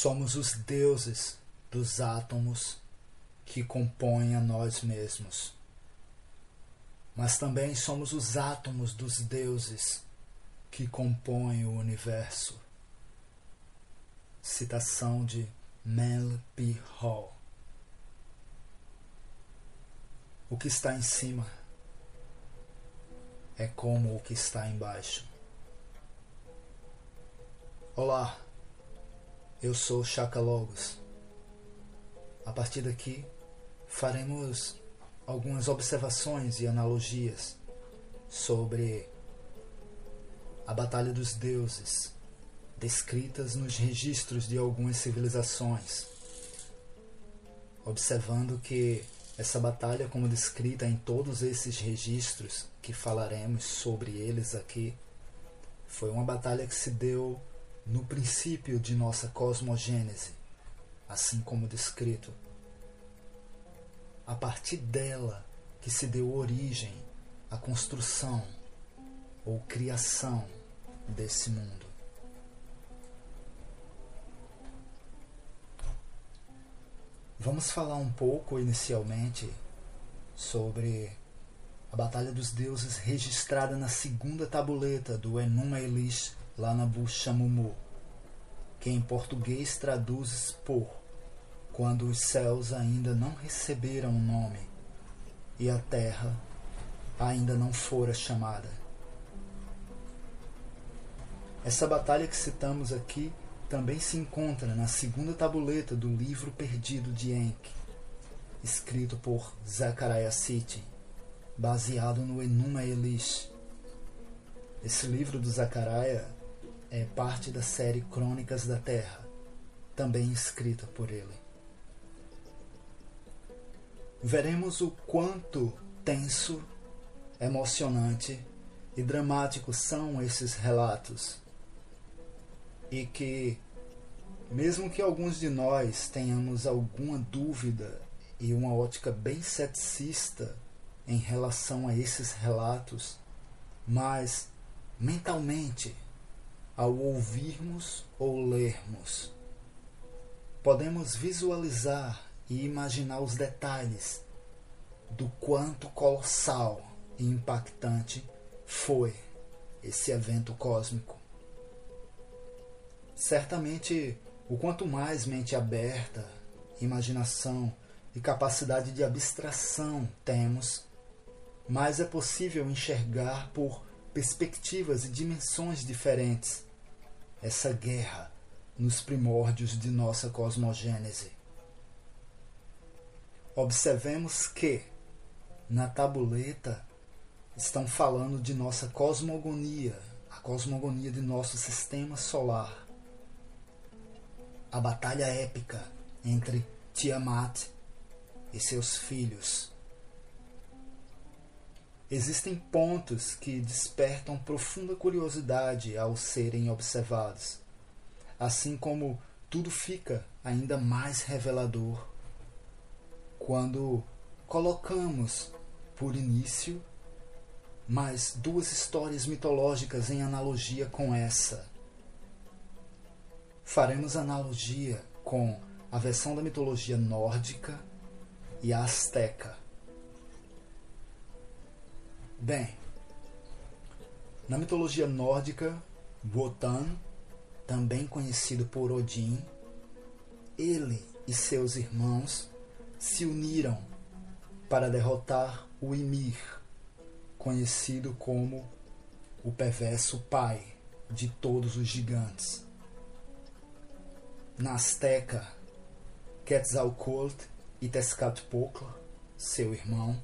Somos os deuses dos átomos que compõem a nós mesmos. Mas também somos os átomos dos deuses que compõem o universo. Citação de Mel P. Hall. O que está em cima é como o que está embaixo. Olá, eu sou Chaka Logos. A partir daqui, faremos algumas observações e analogias sobre a Batalha dos Deuses, descritas nos registros de algumas civilizações, observando que essa batalha, como descrita em todos esses registros que falaremos sobre eles aqui, foi uma batalha que se deu no princípio de nossa cosmogênese, assim como descrito. A partir dela que se deu origem à construção ou criação desse mundo. Vamos falar um pouco inicialmente sobre a Batalha dos Deuses registrada na segunda tabuleta do Enuma Elish lá na Buxamumu, que em português traduz por quando os céus ainda não receberam um nome e a terra ainda não fora chamada. Essa batalha que citamos aqui também se encontra na segunda tabuleta do livro perdido de Enki, escrito por Zachariah Sitchin, baseado no Enuma Elish. Esse livro do Zachariah é parte da série Crônicas da Terra, também escrita por ele. Veremos o quanto tenso, emocionante e dramático são esses relatos e que, mesmo que alguns de nós tenhamos alguma dúvida e uma ótica bem ceticista em relação a esses relatos, mas mentalmente, ao ouvirmos ou lermos, podemos visualizar e imaginar os detalhes do quanto colossal e impactante foi esse evento cósmico. Certamente, o quanto mais mente aberta, imaginação e capacidade de abstração temos, mais é possível enxergar por perspectivas e dimensões diferentes essa guerra nos primórdios de nossa cosmogênese. Observemos que, na tabuleta, estão falando de nossa cosmogonia, a cosmogonia de nosso sistema solar a batalha épica entre Tiamat e seus filhos. Existem pontos que despertam profunda curiosidade ao serem observados, assim como tudo fica ainda mais revelador quando colocamos por início mais duas histórias mitológicas em analogia com essa faremos analogia com a versão da mitologia nórdica e a asteca. Bem, na mitologia nórdica, Wotan, também conhecido por Odin, ele e seus irmãos se uniram para derrotar o Ymir, conhecido como o perverso pai de todos os gigantes. Na Azteca, Quetzalcoatl e Tezcatlipoca, seu irmão,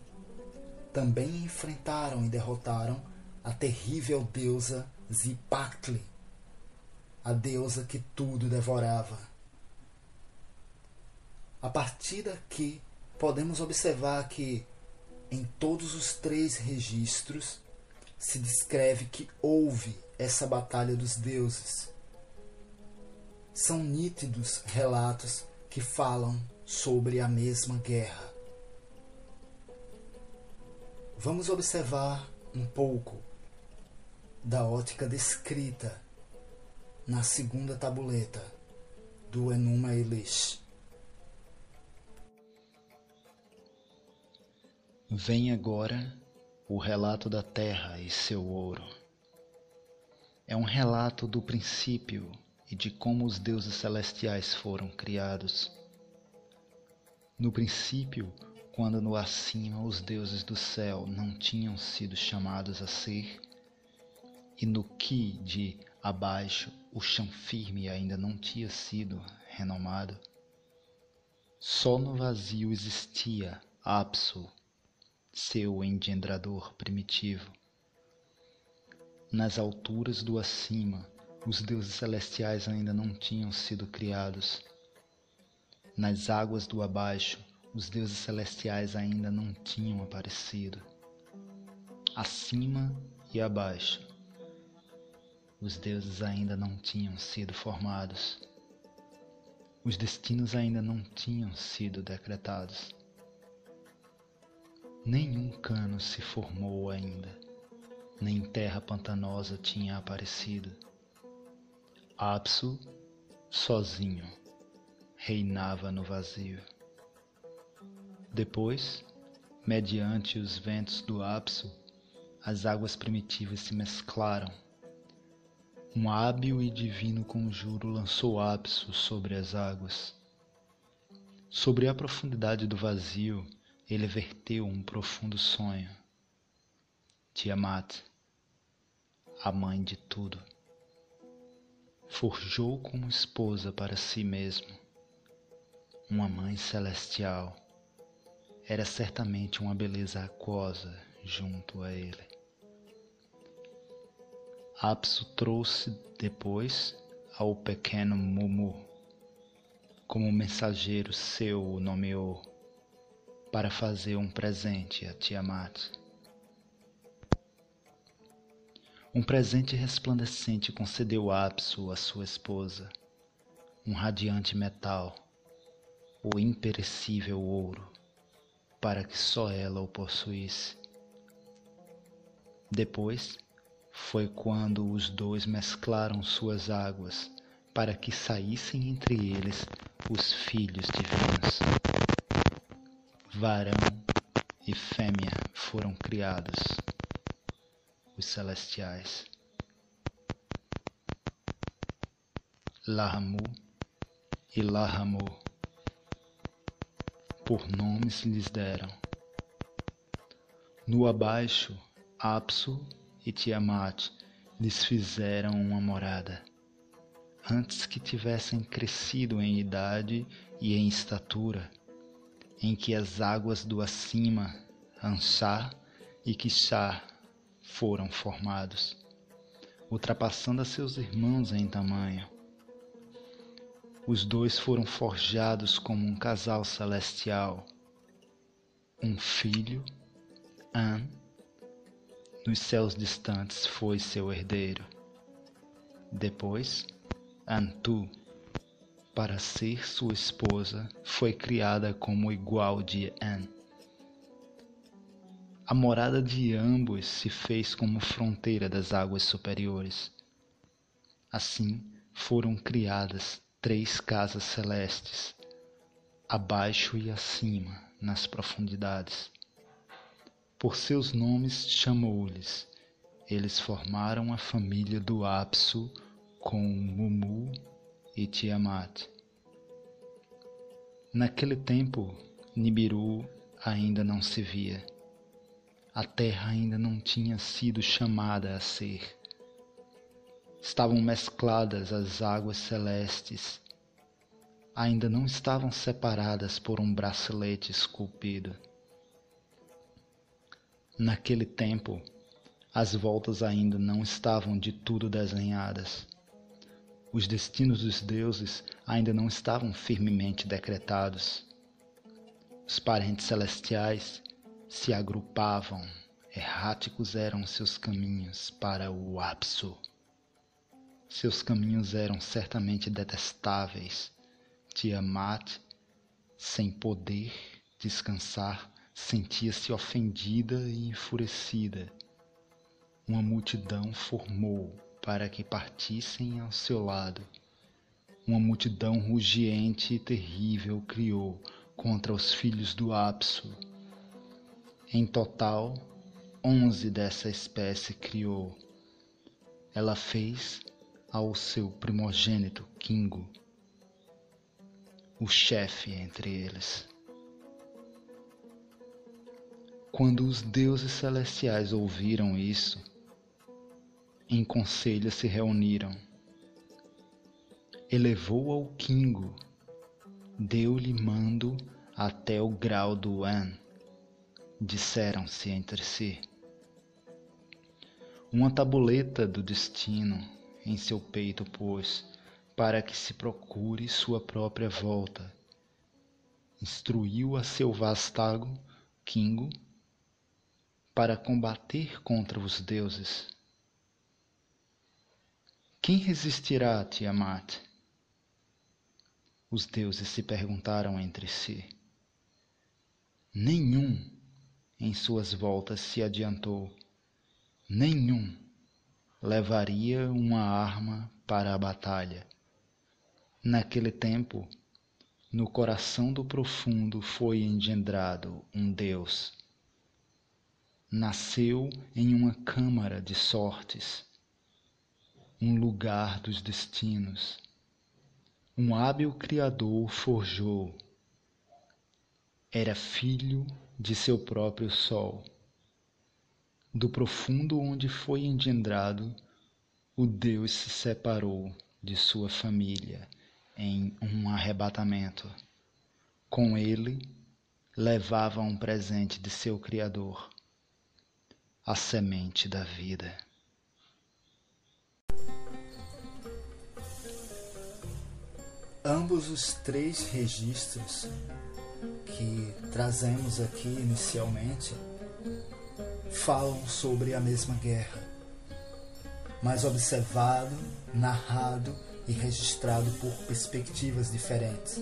também enfrentaram e derrotaram a terrível deusa Zipactli, a deusa que tudo devorava. A partir daqui, podemos observar que, em todos os três registros, se descreve que houve essa batalha dos deuses são nítidos relatos que falam sobre a mesma guerra. Vamos observar um pouco da ótica descrita na segunda tabuleta do Enuma Elish. Vem agora o relato da terra e seu ouro. É um relato do princípio e de como os deuses celestiais foram criados. No princípio, quando no acima os deuses do céu não tinham sido chamados a ser, e no que de abaixo o chão firme ainda não tinha sido renomado, só no vazio existia Apsu, seu engendrador primitivo. Nas alturas do acima, os deuses celestiais ainda não tinham sido criados. Nas águas do abaixo, os deuses celestiais ainda não tinham aparecido. Acima e abaixo, os deuses ainda não tinham sido formados. Os destinos ainda não tinham sido decretados. Nenhum cano se formou ainda, nem terra pantanosa tinha aparecido. Apsu, sozinho, reinava no vazio. Depois, mediante os ventos do Apsu, as águas primitivas se mesclaram. Um hábil e divino conjuro lançou Apsu sobre as águas. Sobre a profundidade do vazio, ele verteu um profundo sonho. Tiamat, a mãe de tudo, forjou como esposa para si mesmo uma mãe celestial. Era certamente uma beleza aquosa junto a ele. Apsu trouxe depois ao pequeno Mumu, como mensageiro seu o nomeou para fazer um presente a Tiamat. Um presente resplandecente concedeu Apsu a sua esposa, um radiante metal, o imperecível ouro, para que só ela o possuísse. Depois foi quando os dois mesclaram suas águas para que saíssem entre eles os filhos divinos varão e fêmea foram criados, os celestiais. Lahamu e Lahamu, por nomes lhes deram. No abaixo, Apsu e Tiamat lhes fizeram uma morada, antes que tivessem crescido em idade e em estatura em que as águas do acima, Ansar e Kishar, foram formados, ultrapassando a seus irmãos em tamanho. Os dois foram forjados como um casal celestial. Um filho, An, nos céus distantes foi seu herdeiro. Depois, Antu, para ser sua esposa, foi criada como igual de An. A morada de ambos se fez como fronteira das águas superiores. Assim foram criadas três casas celestes, abaixo e acima, nas profundidades. Por seus nomes chamou-lhes. Eles formaram a família do Apsu com Mumu e Tiamat. Naquele tempo, Nibiru ainda não se via. A terra ainda não tinha sido chamada a ser. Estavam mescladas as águas celestes. Ainda não estavam separadas por um bracelete esculpido. Naquele tempo, as voltas ainda não estavam de tudo desenhadas os destinos dos deuses ainda não estavam firmemente decretados. Os parentes celestiais se agrupavam, erráticos eram seus caminhos para o Apsu. Seus caminhos eram certamente detestáveis. Tiamat, sem poder descansar, sentia-se ofendida e enfurecida. Uma multidão formou para que partissem ao seu lado, uma multidão rugiente e terrível criou contra os filhos do Apso. Em total, onze dessa espécie criou. Ela fez ao seu primogênito Kingo, o chefe entre eles. Quando os deuses celestiais ouviram isso, em conselho se reuniram. Elevou ao Kingo, deu-lhe mando até o grau do An. Disseram-se entre si. Uma tabuleta do destino em seu peito pôs, para que se procure sua própria volta. Instruiu a seu vastago, Kingo, para combater contra os deuses. Quem resistirá a Tiamat? Os deuses se perguntaram entre si. Nenhum em suas voltas se adiantou, nenhum levaria uma arma para a batalha. Naquele tempo, no coração do profundo foi engendrado um Deus nasceu em uma câmara de sortes, um lugar dos destinos. Um hábil Criador forjou. Era filho de seu próprio sol. Do profundo onde foi engendrado, o Deus se separou de sua família em um arrebatamento. Com ele, levava um presente de seu Criador a semente da vida. Ambos os três registros que trazemos aqui inicialmente falam sobre a mesma guerra, mas observado, narrado e registrado por perspectivas diferentes.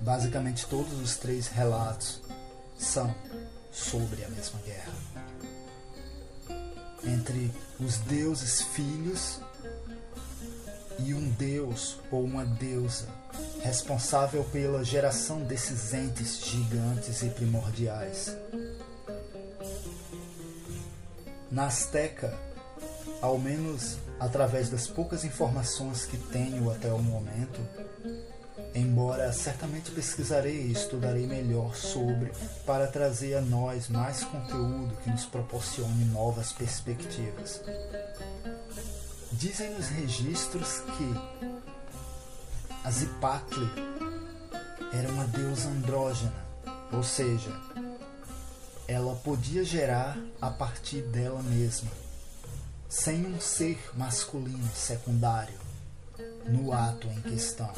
Basicamente, todos os três relatos são sobre a mesma guerra. Entre os deuses filhos e um deus ou uma deusa responsável pela geração desses entes gigantes e primordiais. Na Azteca, ao menos através das poucas informações que tenho até o momento, embora certamente pesquisarei e estudarei melhor sobre para trazer a nós mais conteúdo que nos proporcione novas perspectivas. Dizem nos registros que a Zipacli era uma deusa andrógena, ou seja, ela podia gerar a partir dela mesma, sem um ser masculino secundário no ato em questão.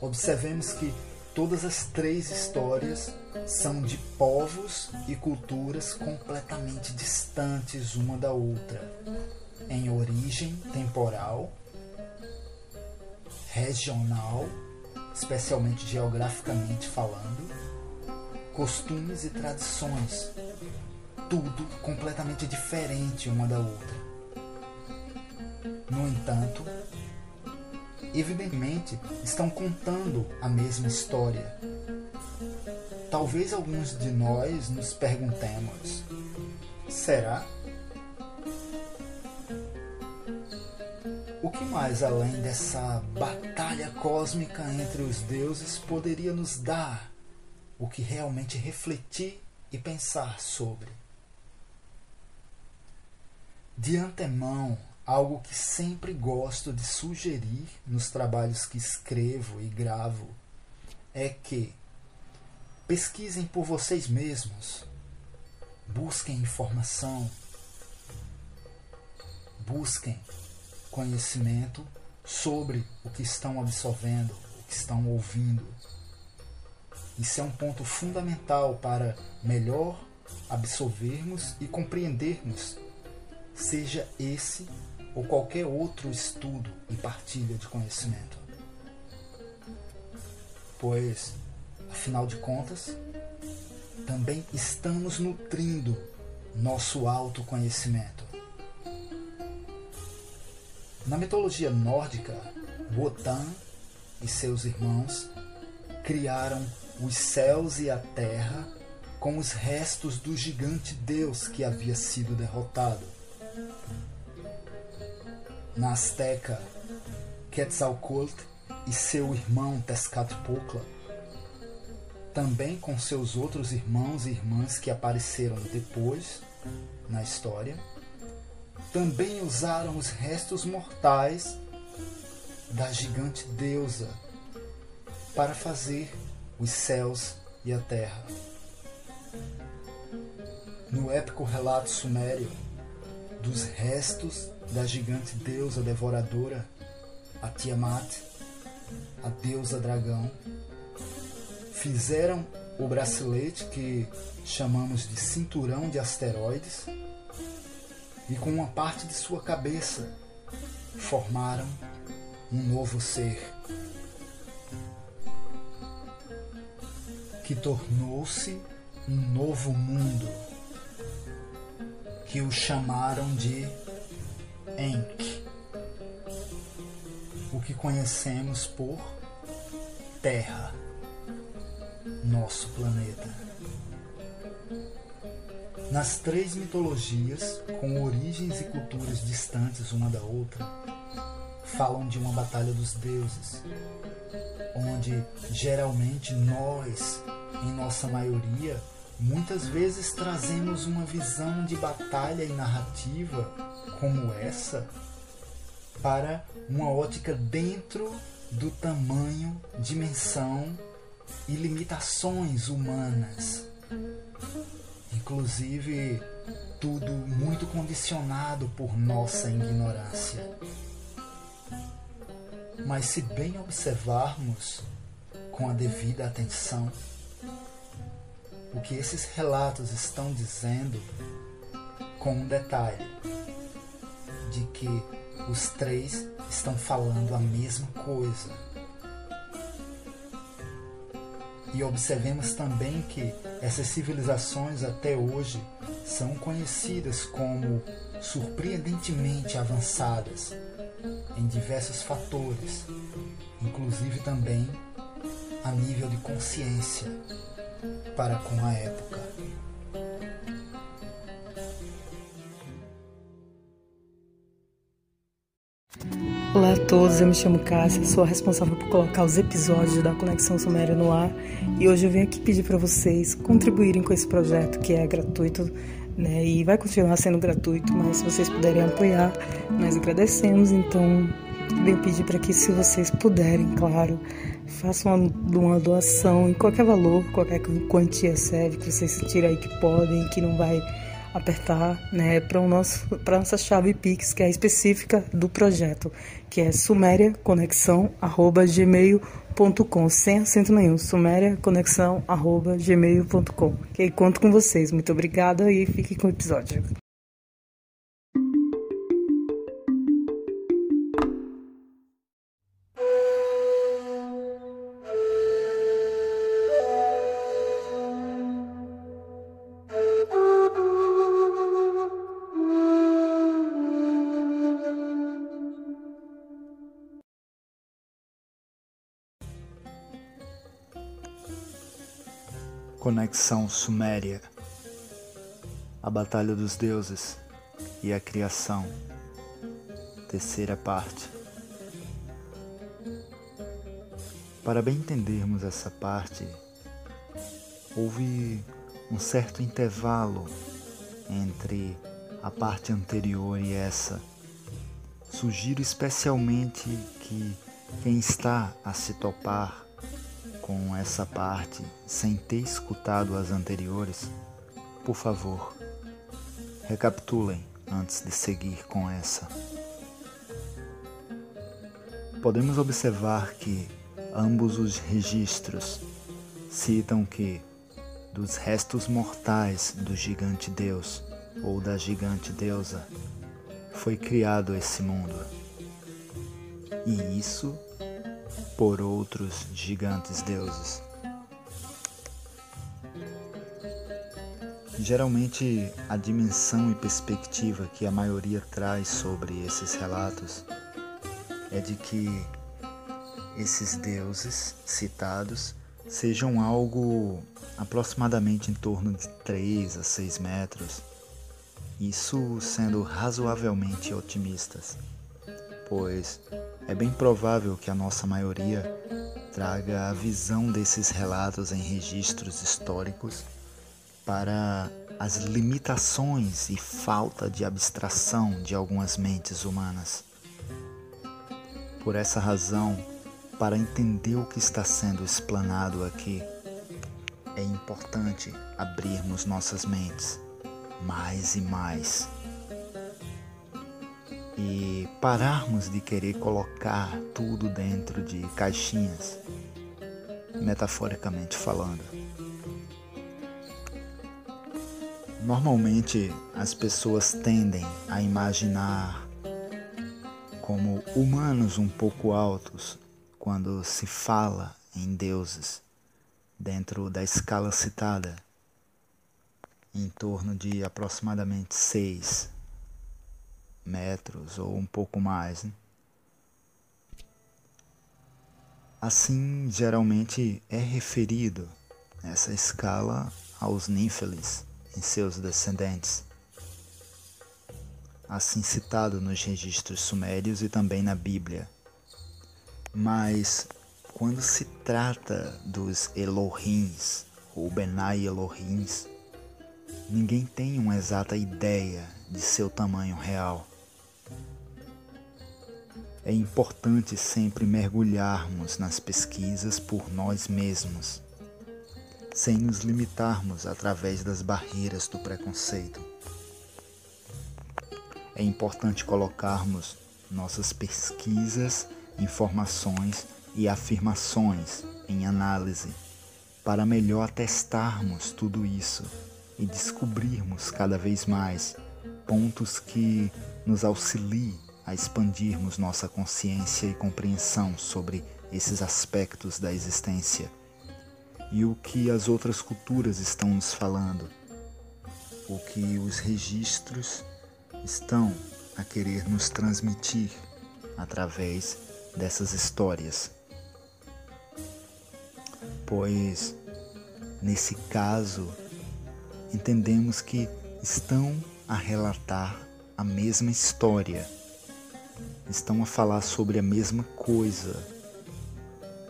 Observemos que todas as três histórias são de povos e culturas completamente distantes uma da outra, em origem temporal, regional, especialmente geograficamente falando, costumes e tradições, tudo completamente diferente uma da outra. No entanto, evidentemente estão contando a mesma história. Talvez alguns de nós nos perguntemos: será? O que mais além dessa batalha cósmica entre os deuses poderia nos dar o que realmente refletir e pensar sobre? De antemão, algo que sempre gosto de sugerir nos trabalhos que escrevo e gravo é que pesquisem por vocês mesmos, busquem informação, busquem conhecimento sobre o que estão absorvendo, o que estão ouvindo. Isso é um ponto fundamental para melhor absorvermos e compreendermos, seja esse ou qualquer outro estudo e partilha de conhecimento. Pois, afinal de contas, também estamos nutrindo nosso autoconhecimento. Na mitologia nórdica, Wotan e seus irmãos criaram os céus e a terra com os restos do gigante deus que havia sido derrotado. Na Azteca, Quetzalcoatl e seu irmão Tezcatlipoca, também com seus outros irmãos e irmãs que apareceram depois na história, também usaram os restos mortais da gigante deusa para fazer os céus e a terra. No épico relato sumério dos restos da gigante deusa devoradora, a Tiamat, a deusa dragão, fizeram o bracelete que chamamos de cinturão de asteroides e com uma parte de sua cabeça formaram um novo ser que tornou-se um novo mundo que o chamaram de Enk, o que conhecemos por Terra, nosso planeta. Nas três mitologias, com origens e culturas distantes uma da outra, falam de uma batalha dos deuses, onde geralmente nós, em nossa maioria, muitas vezes trazemos uma visão de batalha e narrativa como essa para uma ótica dentro do tamanho, dimensão e limitações humanas. Inclusive tudo muito condicionado por nossa ignorância. Mas se bem observarmos com a devida atenção, o que esses relatos estão dizendo, com um detalhe, de que os três estão falando a mesma coisa e observemos também que essas civilizações até hoje são conhecidas como surpreendentemente avançadas em diversos fatores, inclusive também a nível de consciência para com a época. Olá a todos, eu me chamo Cássia, sou a responsável por colocar os episódios da Conexão Suméria no ar e hoje eu venho aqui pedir para vocês contribuírem com esse projeto que é gratuito né, e vai continuar sendo gratuito, mas se vocês puderem apoiar, nós agradecemos. Então, venho pedir para que, se vocês puderem, claro, façam uma, uma doação em qualquer valor, qualquer quantia serve, que vocês sentirem aí que podem, que não vai apertar né, para a nossa chave Pix, que é específica do projeto, que é sumeriaconexão.gmail.com, sem acento nenhum, sumeriaconexão.gmail.com. Ok, conto com vocês. Muito obrigada e fique com o episódio. Conexão Suméria A Batalha dos Deuses e a Criação Terceira parte Para bem entendermos essa parte, houve um certo intervalo entre a parte anterior e essa. Sugiro especialmente que quem está a se topar com essa parte sem ter escutado as anteriores, por favor, recapitulem antes de seguir com essa. Podemos observar que ambos os registros citam que dos restos mortais do gigante Deus ou da gigante deusa foi criado esse mundo. E isso por outros gigantes deuses. Geralmente, a dimensão e perspectiva que a maioria traz sobre esses relatos é de que esses deuses citados sejam algo aproximadamente em torno de 3 a 6 metros, isso sendo razoavelmente otimistas, pois é bem provável que a nossa maioria traga a visão desses relatos em registros históricos para as limitações e falta de abstração de algumas mentes humanas. Por essa razão, para entender o que está sendo explanado aqui, é importante abrirmos nossas mentes mais e mais e pararmos de querer colocar tudo dentro de caixinhas, metaforicamente falando. Normalmente as pessoas tendem a imaginar como humanos um pouco altos quando se fala em deuses dentro da escala citada, em torno de aproximadamente 6 metros ou um pouco mais. Né? Assim, geralmente é referido essa escala aos Nífeles e seus descendentes, assim citado nos registros sumérios e também na Bíblia. Mas quando se trata dos Elohims ou Benai Elohims, ninguém tem uma exata ideia de seu tamanho real. É importante sempre mergulharmos nas pesquisas por nós mesmos sem nos limitarmos através das barreiras do preconceito. É importante colocarmos nossas pesquisas, informações e afirmações em análise para melhor atestarmos tudo isso e descobrirmos cada vez mais pontos que nos auxiliem a expandirmos nossa consciência e compreensão sobre esses aspectos da existência e o que as outras culturas estão nos falando, o que os registros estão a querer nos transmitir através dessas histórias. Pois, nesse caso, entendemos que estão a relatar a mesma história, estão a falar sobre a mesma coisa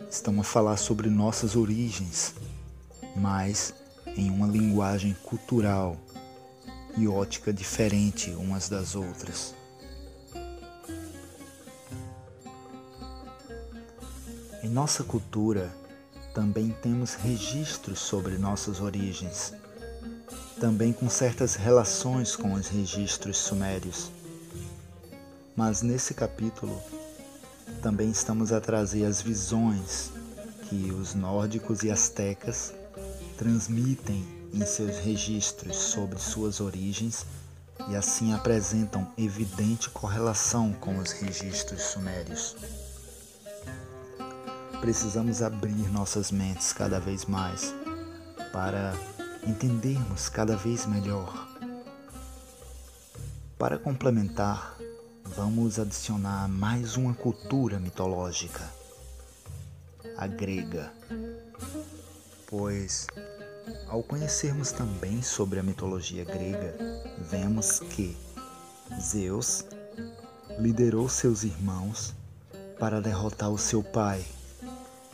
estão a falar sobre nossas origens, mas em uma linguagem cultural e ótica diferente umas das outras. Em nossa cultura também temos registros sobre nossas origens, também com certas relações com os registros sumérios. Mas nesse capítulo também estamos a trazer as visões que os nórdicos e astecas transmitem em seus registros sobre suas origens e assim apresentam evidente correlação com os registros sumérios. Precisamos abrir nossas mentes cada vez mais para entendermos cada vez melhor. Para complementar, vamos adicionar mais uma cultura mitológica, a grega. Pois, ao conhecermos também sobre a mitologia grega, vemos que Zeus liderou seus irmãos para derrotar o seu pai,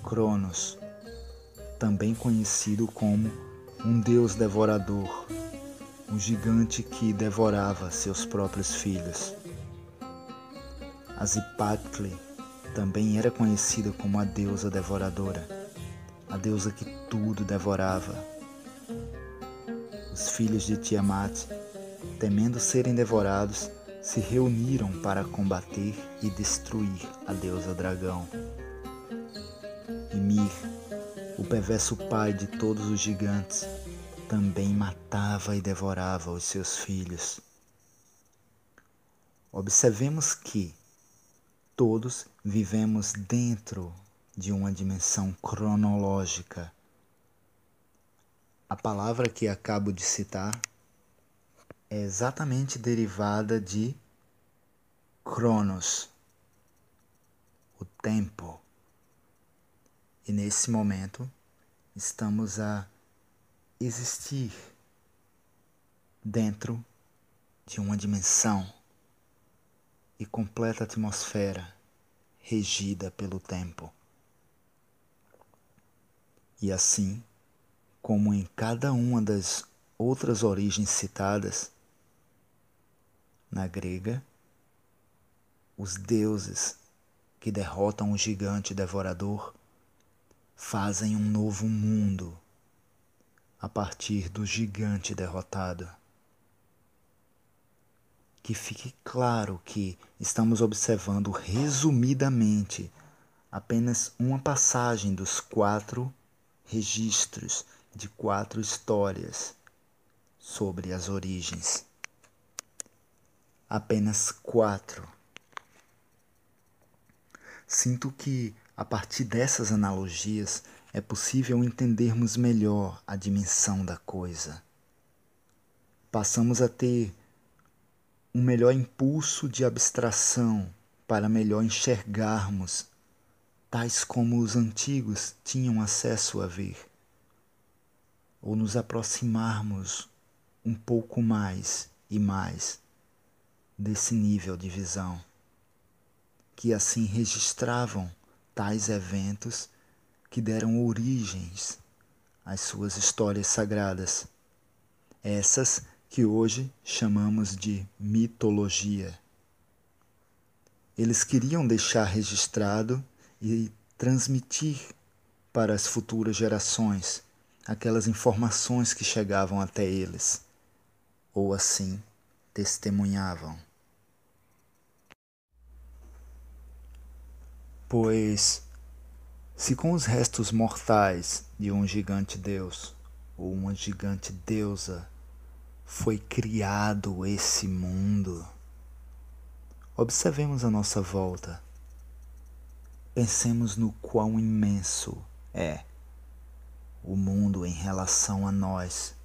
Cronos, também conhecido como um deus devorador, um gigante que devorava seus próprios filhos. Azipatli também era conhecida como a deusa devoradora, a deusa que tudo devorava. Os filhos de Tiamat, temendo serem devorados, se reuniram para combater e destruir a deusa dragão. Ymir, o perverso pai de todos os gigantes, também matava e devorava os seus filhos. Observemos que, Todos vivemos dentro de uma dimensão cronológica. A palavra que acabo de citar é exatamente derivada de Cronos, tempo. E nesse momento estamos a existir dentro de uma dimensão e completa atmosfera regida pelo tempo. E assim, como em cada uma das outras origens citadas, na grega, os deuses que derrotam o gigante devorador fazem um novo mundo a partir do gigante derrotado. Que fique claro que estamos observando resumidamente apenas uma passagem dos quatro registros de quatro histórias sobre as origens. Apenas quatro. Sinto que, a partir dessas analogias, é possível entendermos melhor a dimensão da coisa. Passamos a ter um melhor impulso de abstração para melhor enxergarmos, tais como os antigos tinham acesso a ver, ou nos aproximarmos um pouco mais e mais desse nível de visão que assim registravam tais eventos que deram origens às suas histórias sagradas, essas que hoje chamamos de mitologia. Eles queriam deixar registrado e transmitir para as futuras gerações aquelas informações que chegavam até eles, ou assim testemunhavam. Pois, se com os restos mortais de um gigante deus ou uma gigante deusa foi criado esse mundo, observemos a nossa volta. Pensemos no quão imenso é o mundo em relação a nós,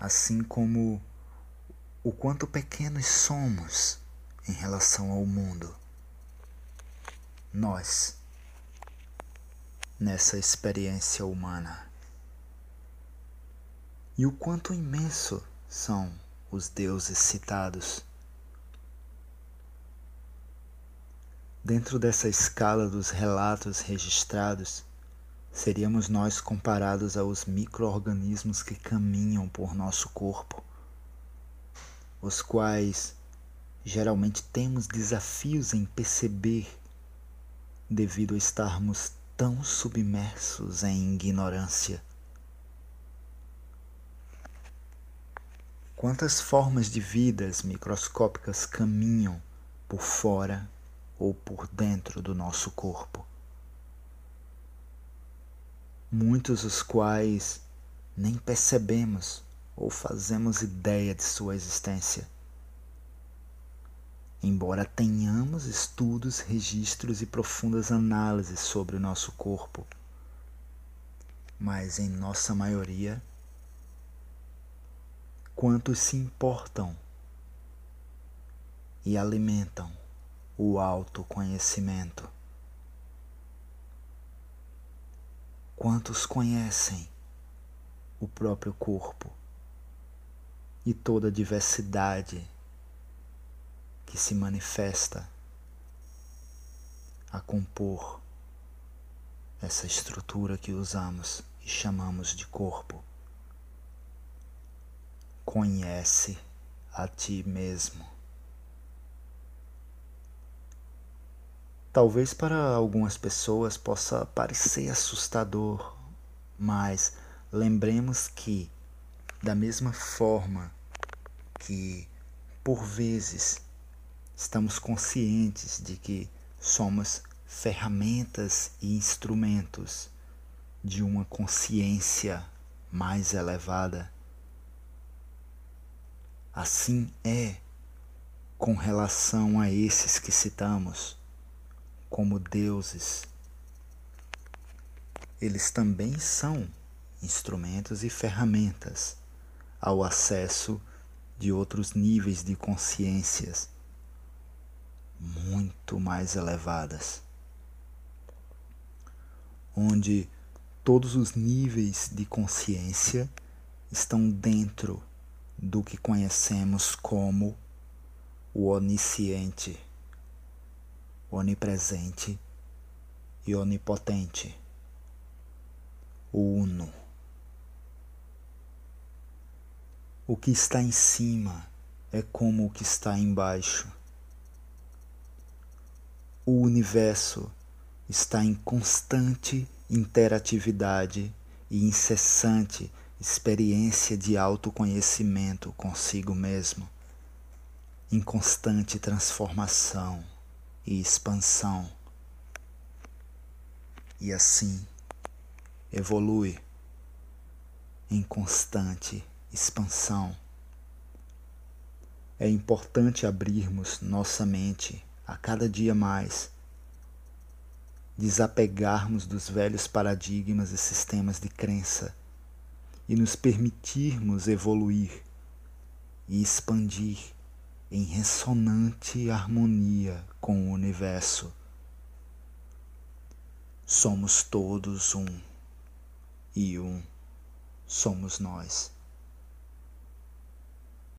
assim como o quanto pequenos somos em relação ao mundo nós nessa experiência humana. E o quanto imenso são os deuses citados. Dentro dessa escala dos relatos registrados, seríamos nós comparados aos micro-organismos que caminham por nosso corpo, os quais geralmente temos desafios em perceber devido a estarmos tão submersos em ignorância. Quantas formas de vidas microscópicas caminham por fora ou por dentro do nosso corpo? Muitos os quais nem percebemos ou fazemos ideia de sua existência embora tenhamos estudos, registros e profundas análises sobre o nosso corpo, mas em nossa maioria, quantos se importam e alimentam o autoconhecimento? Quantos conhecem o próprio corpo e toda a diversidade que se manifesta a compor essa estrutura que usamos e chamamos de corpo. Conhece a ti mesmo. Talvez para algumas pessoas possa parecer assustador, mas lembremos que, da mesma forma que, por vezes, estamos conscientes de que somos ferramentas e instrumentos de uma consciência mais elevada. Assim é com relação a esses que citamos como deuses. Eles também são instrumentos e ferramentas ao acesso de outros níveis de consciências muito mais elevadas, onde todos os níveis de consciência estão dentro do que conhecemos como o onisciente, onipresente e onipotente, o Uno. O que está em cima é como o que está embaixo. O universo está em constante interatividade e incessante experiência de autoconhecimento consigo mesmo, em constante transformação e expansão. E assim evolui em constante expansão. É importante abrirmos nossa mente a cada dia mais, desapegarmos dos velhos paradigmas e sistemas de crença e nos permitirmos evoluir e expandir em ressonante harmonia com o universo. Somos todos um, e um somos nós.